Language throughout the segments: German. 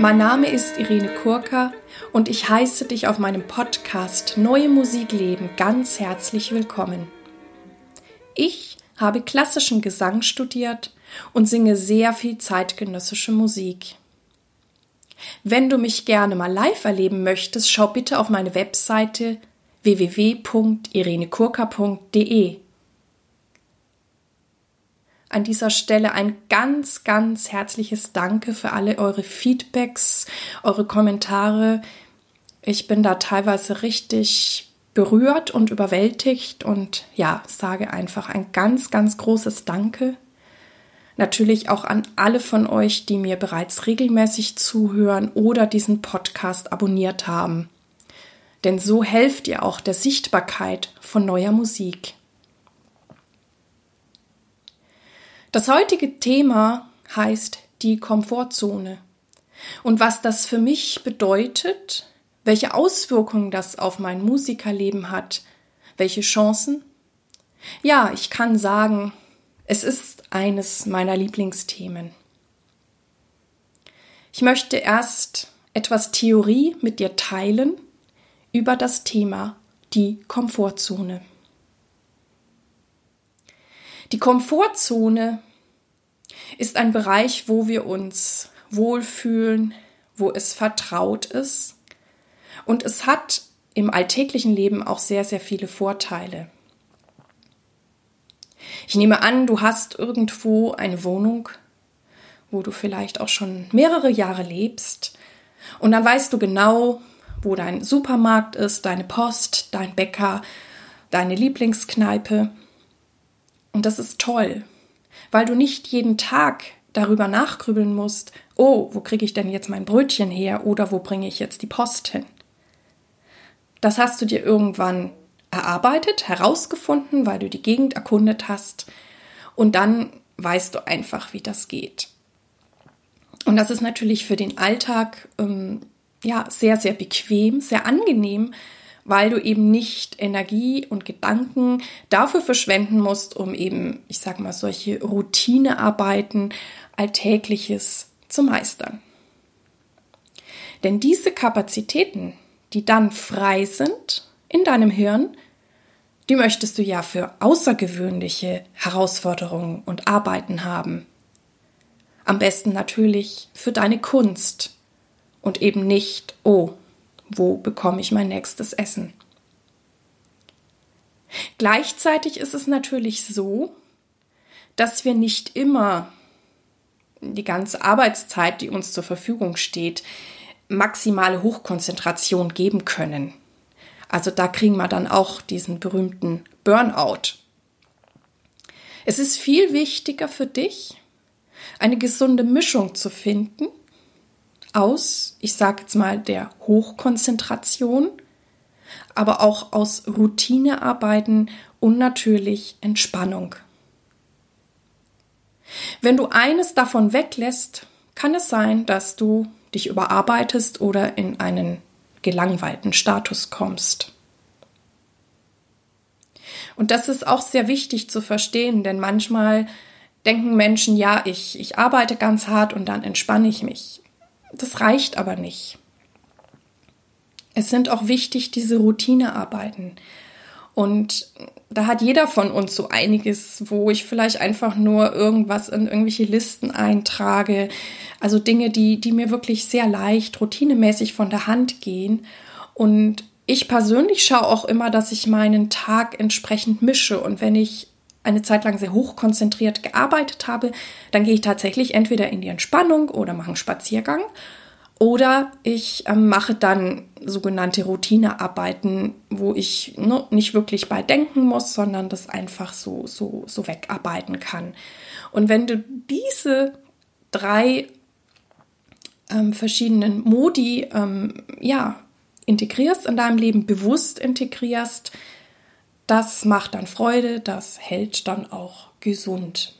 Mein Name ist Irene Kurka und ich heiße dich auf meinem Podcast Neue Musik leben ganz herzlich willkommen. Ich habe klassischen Gesang studiert und singe sehr viel zeitgenössische Musik. Wenn du mich gerne mal live erleben möchtest, schau bitte auf meine Webseite www.irenekurka.de. An dieser Stelle ein ganz, ganz herzliches Danke für alle eure Feedbacks, eure Kommentare. Ich bin da teilweise richtig berührt und überwältigt und ja, sage einfach ein ganz, ganz großes Danke. Natürlich auch an alle von euch, die mir bereits regelmäßig zuhören oder diesen Podcast abonniert haben. Denn so helft ihr auch der Sichtbarkeit von neuer Musik. Das heutige Thema heißt die Komfortzone. Und was das für mich bedeutet, welche Auswirkungen das auf mein Musikerleben hat, welche Chancen? Ja, ich kann sagen, es ist eines meiner Lieblingsthemen. Ich möchte erst etwas Theorie mit dir teilen über das Thema die Komfortzone. Die Komfortzone ist ein Bereich, wo wir uns wohlfühlen, wo es vertraut ist. Und es hat im alltäglichen Leben auch sehr, sehr viele Vorteile. Ich nehme an, du hast irgendwo eine Wohnung, wo du vielleicht auch schon mehrere Jahre lebst. Und dann weißt du genau, wo dein Supermarkt ist, deine Post, dein Bäcker, deine Lieblingskneipe. Und das ist toll, weil du nicht jeden Tag darüber nachgrübeln musst, oh, wo kriege ich denn jetzt mein Brötchen her oder wo bringe ich jetzt die Post hin? Das hast du dir irgendwann erarbeitet, herausgefunden, weil du die Gegend erkundet hast und dann weißt du einfach, wie das geht. Und das ist natürlich für den Alltag ähm, ja sehr, sehr bequem, sehr angenehm, weil du eben nicht Energie und Gedanken dafür verschwenden musst, um eben, ich sag mal, solche Routinearbeiten, Alltägliches zu meistern. Denn diese Kapazitäten, die dann frei sind in deinem Hirn, die möchtest du ja für außergewöhnliche Herausforderungen und Arbeiten haben. Am besten natürlich für deine Kunst und eben nicht, oh, wo bekomme ich mein nächstes Essen? Gleichzeitig ist es natürlich so, dass wir nicht immer die ganze Arbeitszeit, die uns zur Verfügung steht, maximale Hochkonzentration geben können. Also da kriegen wir dann auch diesen berühmten Burnout. Es ist viel wichtiger für dich, eine gesunde Mischung zu finden aus, ich sage jetzt mal, der Hochkonzentration, aber auch aus Routinearbeiten und natürlich Entspannung. Wenn du eines davon weglässt, kann es sein, dass du dich überarbeitest oder in einen gelangweilten Status kommst. Und das ist auch sehr wichtig zu verstehen, denn manchmal denken Menschen, ja, ich, ich arbeite ganz hart und dann entspanne ich mich. Das reicht aber nicht. Es sind auch wichtig diese Routinearbeiten. Und da hat jeder von uns so einiges, wo ich vielleicht einfach nur irgendwas in irgendwelche Listen eintrage. Also Dinge, die, die mir wirklich sehr leicht, routinemäßig von der Hand gehen. Und ich persönlich schaue auch immer, dass ich meinen Tag entsprechend mische. Und wenn ich eine Zeit lang sehr hochkonzentriert gearbeitet habe, dann gehe ich tatsächlich entweder in die Entspannung oder mache einen Spaziergang. Oder ich ähm, mache dann sogenannte Routinearbeiten, wo ich ne, nicht wirklich bei denken muss, sondern das einfach so, so, so wegarbeiten kann. Und wenn du diese drei ähm, verschiedenen Modi ähm, ja, integrierst in deinem Leben, bewusst integrierst, das macht dann Freude, das hält dann auch gesund.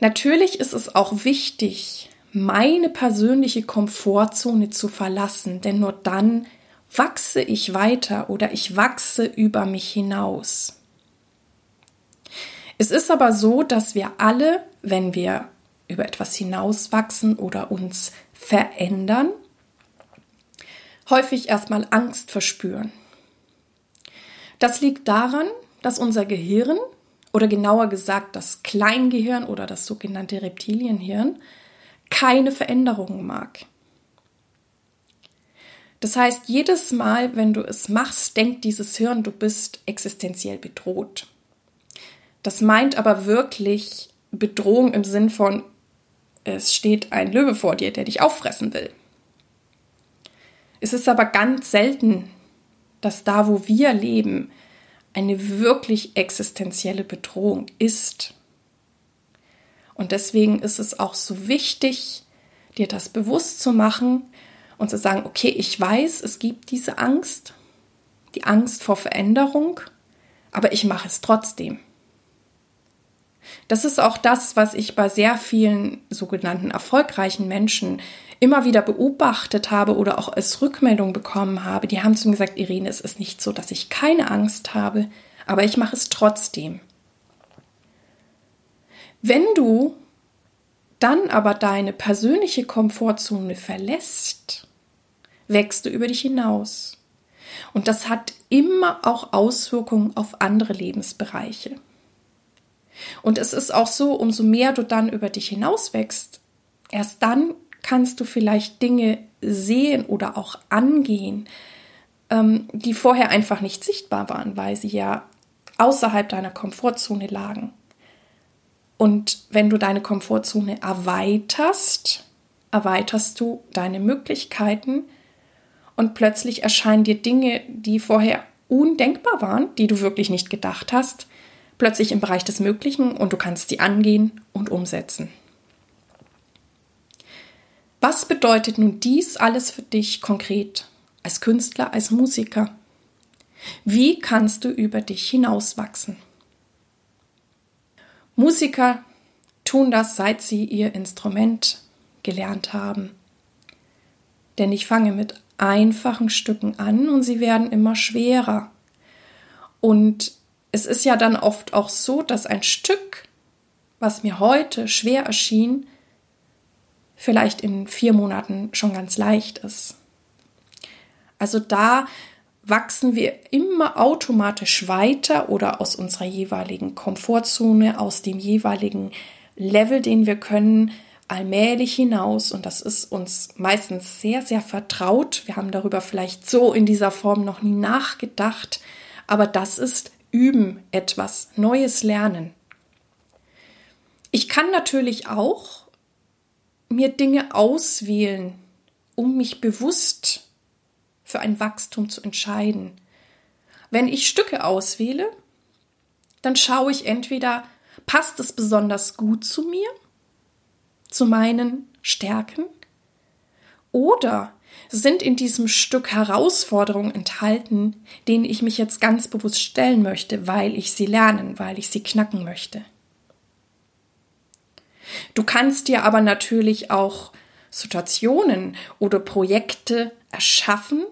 Natürlich ist es auch wichtig, meine persönliche Komfortzone zu verlassen, denn nur dann wachse ich weiter oder ich wachse über mich hinaus. Es ist aber so, dass wir alle, wenn wir über etwas hinauswachsen oder uns verändern, häufig erstmal Angst verspüren. Das liegt daran, dass unser Gehirn oder genauer gesagt das Kleingehirn oder das sogenannte Reptilienhirn keine Veränderungen mag. Das heißt, jedes Mal, wenn du es machst, denkt dieses Hirn, du bist existenziell bedroht. Das meint aber wirklich Bedrohung im Sinn von, es steht ein Löwe vor dir, der dich auffressen will. Es ist aber ganz selten, dass da, wo wir leben, eine wirklich existenzielle Bedrohung ist. Und deswegen ist es auch so wichtig, dir das bewusst zu machen und zu sagen, okay, ich weiß, es gibt diese Angst, die Angst vor Veränderung, aber ich mache es trotzdem. Das ist auch das, was ich bei sehr vielen sogenannten erfolgreichen Menschen immer wieder beobachtet habe oder auch als Rückmeldung bekommen habe. Die haben zu mir gesagt, Irene, es ist nicht so, dass ich keine Angst habe, aber ich mache es trotzdem. Wenn du dann aber deine persönliche Komfortzone verlässt, wächst du über dich hinaus. Und das hat immer auch Auswirkungen auf andere Lebensbereiche. Und es ist auch so, umso mehr du dann über dich hinaus wächst, erst dann kannst du vielleicht Dinge sehen oder auch angehen, ähm, die vorher einfach nicht sichtbar waren, weil sie ja außerhalb deiner Komfortzone lagen. Und wenn du deine Komfortzone erweiterst, erweiterst du deine Möglichkeiten und plötzlich erscheinen dir Dinge, die vorher undenkbar waren, die du wirklich nicht gedacht hast, plötzlich im Bereich des Möglichen und du kannst sie angehen und umsetzen. Was bedeutet nun dies alles für dich konkret als Künstler, als Musiker? Wie kannst du über dich hinauswachsen? Musiker tun das, seit sie ihr Instrument gelernt haben. Denn ich fange mit einfachen Stücken an und sie werden immer schwerer. Und es ist ja dann oft auch so, dass ein Stück, was mir heute schwer erschien, vielleicht in vier Monaten schon ganz leicht ist. Also da wachsen wir immer automatisch weiter oder aus unserer jeweiligen Komfortzone, aus dem jeweiligen Level, den wir können, allmählich hinaus. Und das ist uns meistens sehr, sehr vertraut. Wir haben darüber vielleicht so in dieser Form noch nie nachgedacht. Aber das ist Üben, etwas Neues lernen. Ich kann natürlich auch mir Dinge auswählen, um mich bewusst für ein Wachstum zu entscheiden. Wenn ich Stücke auswähle, dann schaue ich entweder, passt es besonders gut zu mir, zu meinen Stärken, oder sind in diesem Stück Herausforderungen enthalten, denen ich mich jetzt ganz bewusst stellen möchte, weil ich sie lernen, weil ich sie knacken möchte. Du kannst dir aber natürlich auch Situationen oder Projekte erschaffen,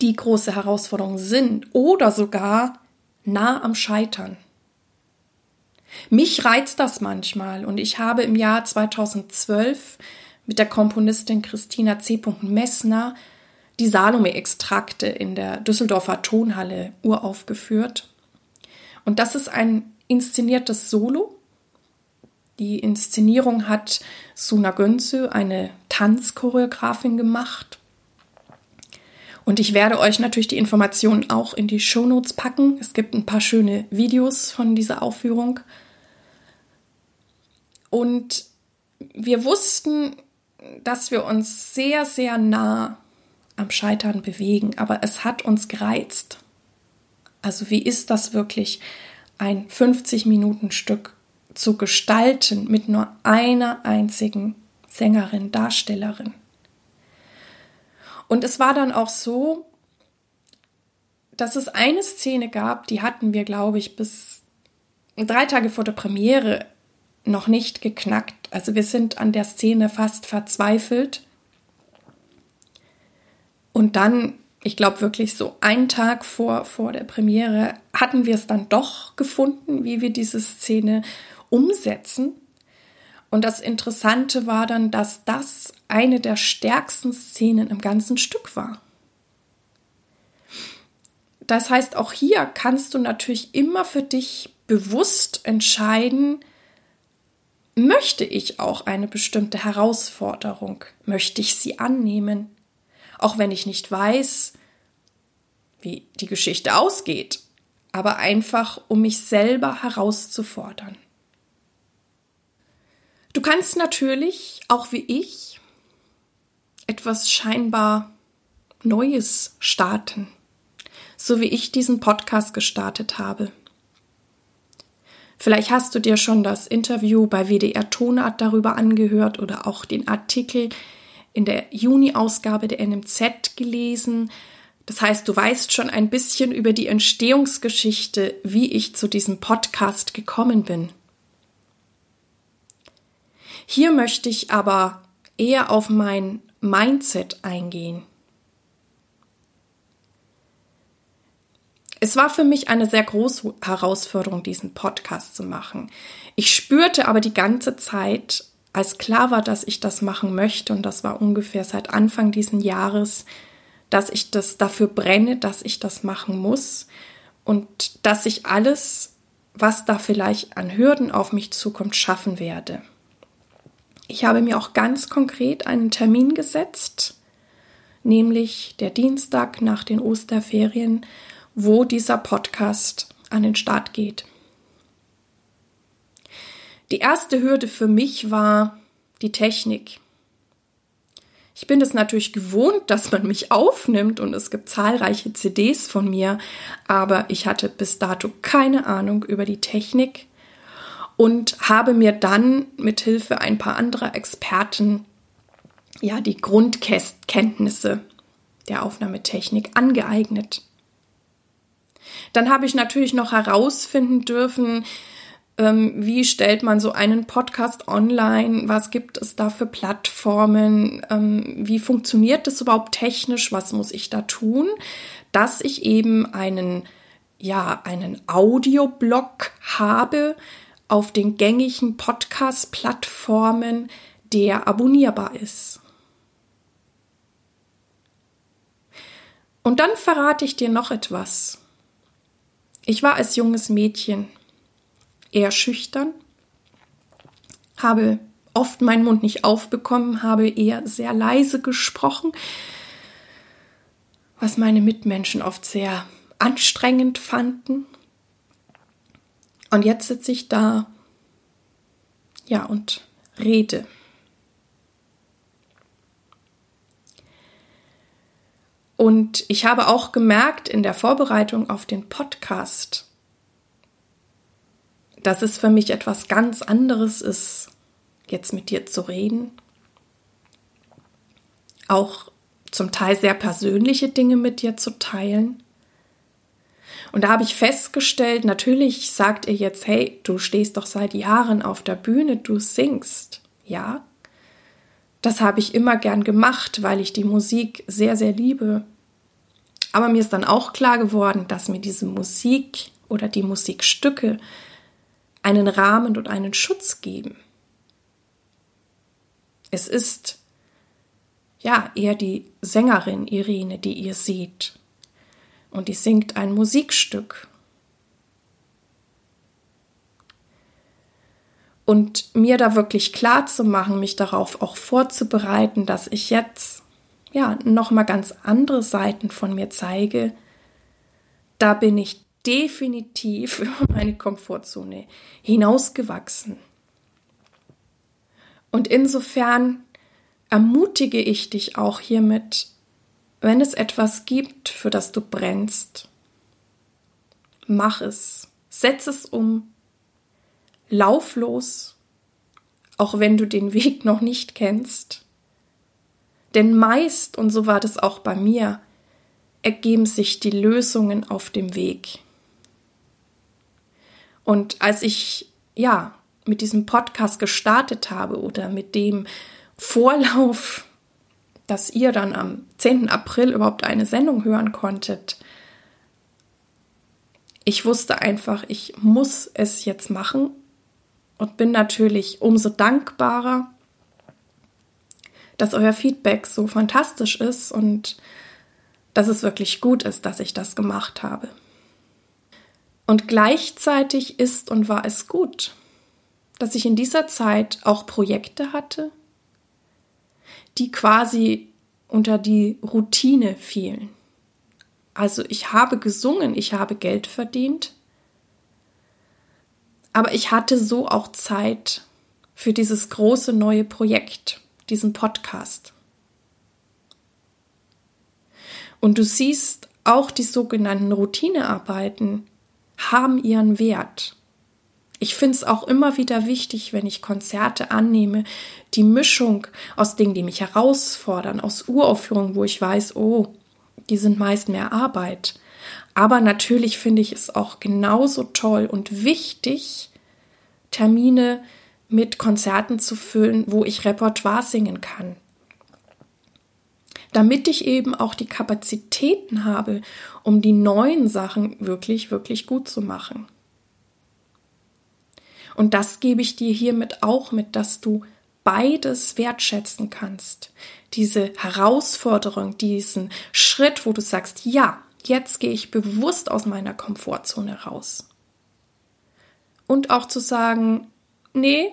die große Herausforderungen sind oder sogar nah am Scheitern. Mich reizt das manchmal und ich habe im Jahr 2012 mit der Komponistin Christina C. Messner die Salome-Extrakte in der Düsseldorfer Tonhalle uraufgeführt. Und das ist ein inszeniertes Solo. Die Inszenierung hat Suna Gönzü, eine Tanzchoreografin, gemacht. Und ich werde euch natürlich die Informationen auch in die Shownotes packen. Es gibt ein paar schöne Videos von dieser Aufführung. Und wir wussten, dass wir uns sehr, sehr nah am Scheitern bewegen, aber es hat uns gereizt. Also wie ist das wirklich, ein 50-Minuten-Stück zu gestalten mit nur einer einzigen Sängerin, Darstellerin? Und es war dann auch so, dass es eine Szene gab, die hatten wir, glaube ich, bis drei Tage vor der Premiere noch nicht geknackt. Also wir sind an der Szene fast verzweifelt. Und dann, ich glaube wirklich so einen Tag vor, vor der Premiere, hatten wir es dann doch gefunden, wie wir diese Szene umsetzen. Und das Interessante war dann, dass das eine der stärksten Szenen im ganzen Stück war. Das heißt, auch hier kannst du natürlich immer für dich bewusst entscheiden, möchte ich auch eine bestimmte Herausforderung, möchte ich sie annehmen, auch wenn ich nicht weiß, wie die Geschichte ausgeht, aber einfach um mich selber herauszufordern. Du kannst natürlich, auch wie ich, etwas scheinbar Neues starten, so wie ich diesen Podcast gestartet habe. Vielleicht hast du dir schon das Interview bei WDR Tonart darüber angehört oder auch den Artikel in der Juni-Ausgabe der NMZ gelesen. Das heißt, du weißt schon ein bisschen über die Entstehungsgeschichte, wie ich zu diesem Podcast gekommen bin. Hier möchte ich aber eher auf mein Mindset eingehen. Es war für mich eine sehr große Herausforderung, diesen Podcast zu machen. Ich spürte aber die ganze Zeit, als klar war, dass ich das machen möchte, und das war ungefähr seit Anfang dieses Jahres, dass ich das dafür brenne, dass ich das machen muss und dass ich alles, was da vielleicht an Hürden auf mich zukommt, schaffen werde. Ich habe mir auch ganz konkret einen Termin gesetzt, nämlich der Dienstag nach den Osterferien, wo dieser Podcast an den Start geht. Die erste Hürde für mich war die Technik. Ich bin es natürlich gewohnt, dass man mich aufnimmt und es gibt zahlreiche CDs von mir, aber ich hatte bis dato keine Ahnung über die Technik und habe mir dann mit Hilfe ein paar anderer Experten ja die Grundkenntnisse der Aufnahmetechnik angeeignet. Dann habe ich natürlich noch herausfinden dürfen, ähm, wie stellt man so einen Podcast online, was gibt es da für Plattformen, ähm, wie funktioniert das überhaupt technisch, was muss ich da tun, dass ich eben einen ja, einen Audioblog habe, auf den gängigen Podcast-Plattformen, der abonnierbar ist. Und dann verrate ich dir noch etwas. Ich war als junges Mädchen eher schüchtern, habe oft meinen Mund nicht aufbekommen, habe eher sehr leise gesprochen, was meine Mitmenschen oft sehr anstrengend fanden. Und jetzt sitze ich da, ja, und rede. Und ich habe auch gemerkt in der Vorbereitung auf den Podcast, dass es für mich etwas ganz anderes ist, jetzt mit dir zu reden. Auch zum Teil sehr persönliche Dinge mit dir zu teilen. Und da habe ich festgestellt, natürlich sagt ihr jetzt, hey, du stehst doch seit Jahren auf der Bühne, du singst. Ja, das habe ich immer gern gemacht, weil ich die Musik sehr, sehr liebe. Aber mir ist dann auch klar geworden, dass mir diese Musik oder die Musikstücke einen Rahmen und einen Schutz geben. Es ist ja eher die Sängerin Irene, die ihr seht und die singt ein Musikstück. Und mir da wirklich klar zu machen, mich darauf auch vorzubereiten, dass ich jetzt ja noch mal ganz andere Seiten von mir zeige, da bin ich definitiv über meine Komfortzone hinausgewachsen. Und insofern ermutige ich dich auch hiermit, wenn es etwas gibt, für das du brennst, mach es, setz es um, lauf los, auch wenn du den Weg noch nicht kennst. Denn meist, und so war das auch bei mir, ergeben sich die Lösungen auf dem Weg. Und als ich ja mit diesem Podcast gestartet habe oder mit dem Vorlauf dass ihr dann am 10. April überhaupt eine Sendung hören konntet. Ich wusste einfach, ich muss es jetzt machen und bin natürlich umso dankbarer, dass euer Feedback so fantastisch ist und dass es wirklich gut ist, dass ich das gemacht habe. Und gleichzeitig ist und war es gut, dass ich in dieser Zeit auch Projekte hatte, die quasi unter die Routine fielen. Also ich habe gesungen, ich habe Geld verdient, aber ich hatte so auch Zeit für dieses große neue Projekt, diesen Podcast. Und du siehst, auch die sogenannten Routinearbeiten haben ihren Wert. Ich finde es auch immer wieder wichtig, wenn ich Konzerte annehme, die Mischung aus Dingen, die mich herausfordern, aus Uraufführungen, wo ich weiß, oh, die sind meist mehr Arbeit. Aber natürlich finde ich es auch genauso toll und wichtig, Termine mit Konzerten zu füllen, wo ich Repertoire singen kann. Damit ich eben auch die Kapazitäten habe, um die neuen Sachen wirklich, wirklich gut zu machen. Und das gebe ich dir hiermit auch mit, dass du beides wertschätzen kannst. Diese Herausforderung, diesen Schritt, wo du sagst, ja, jetzt gehe ich bewusst aus meiner Komfortzone raus. Und auch zu sagen, nee,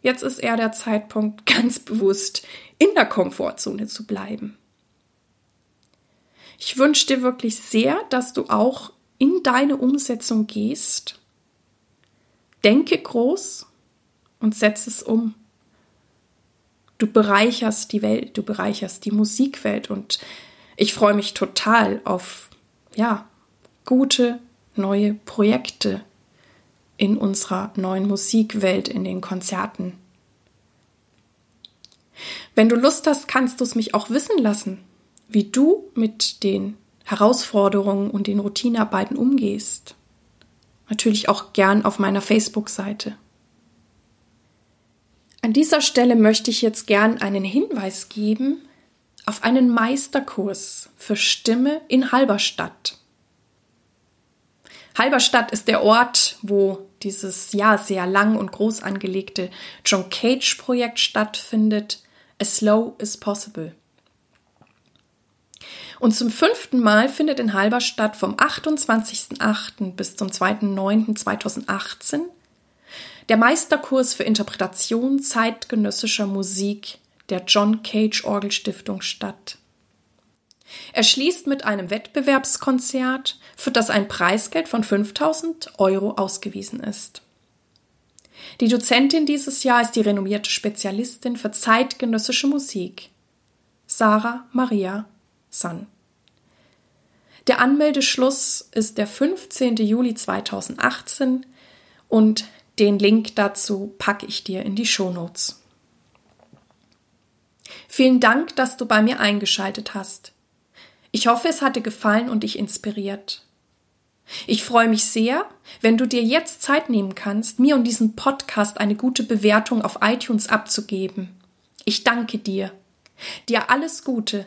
jetzt ist eher der Zeitpunkt, ganz bewusst in der Komfortzone zu bleiben. Ich wünsche dir wirklich sehr, dass du auch in deine Umsetzung gehst Denke groß und setz es um. Du bereicherst die Welt, du bereicherst die Musikwelt und ich freue mich total auf, ja, gute neue Projekte in unserer neuen Musikwelt, in den Konzerten. Wenn du Lust hast, kannst du es mich auch wissen lassen, wie du mit den Herausforderungen und den Routinearbeiten umgehst. Natürlich auch gern auf meiner Facebook-Seite. An dieser Stelle möchte ich jetzt gern einen Hinweis geben auf einen Meisterkurs für Stimme in Halberstadt. Halberstadt ist der Ort, wo dieses ja sehr lang und groß angelegte John Cage Projekt stattfindet. As slow as possible. Und zum fünften Mal findet in Halberstadt vom 28.08. bis zum 2.09.2018 der Meisterkurs für Interpretation zeitgenössischer Musik der John Cage Orgelstiftung statt. Er schließt mit einem Wettbewerbskonzert, für das ein Preisgeld von 5000 Euro ausgewiesen ist. Die Dozentin dieses Jahr ist die renommierte Spezialistin für zeitgenössische Musik, Sarah Maria Sun. Der Anmeldeschluss ist der 15. Juli 2018 und den Link dazu packe ich dir in die Shownotes. Vielen Dank, dass du bei mir eingeschaltet hast. Ich hoffe, es hat dir gefallen und dich inspiriert. Ich freue mich sehr, wenn du dir jetzt Zeit nehmen kannst, mir und diesem Podcast eine gute Bewertung auf iTunes abzugeben. Ich danke dir. Dir alles Gute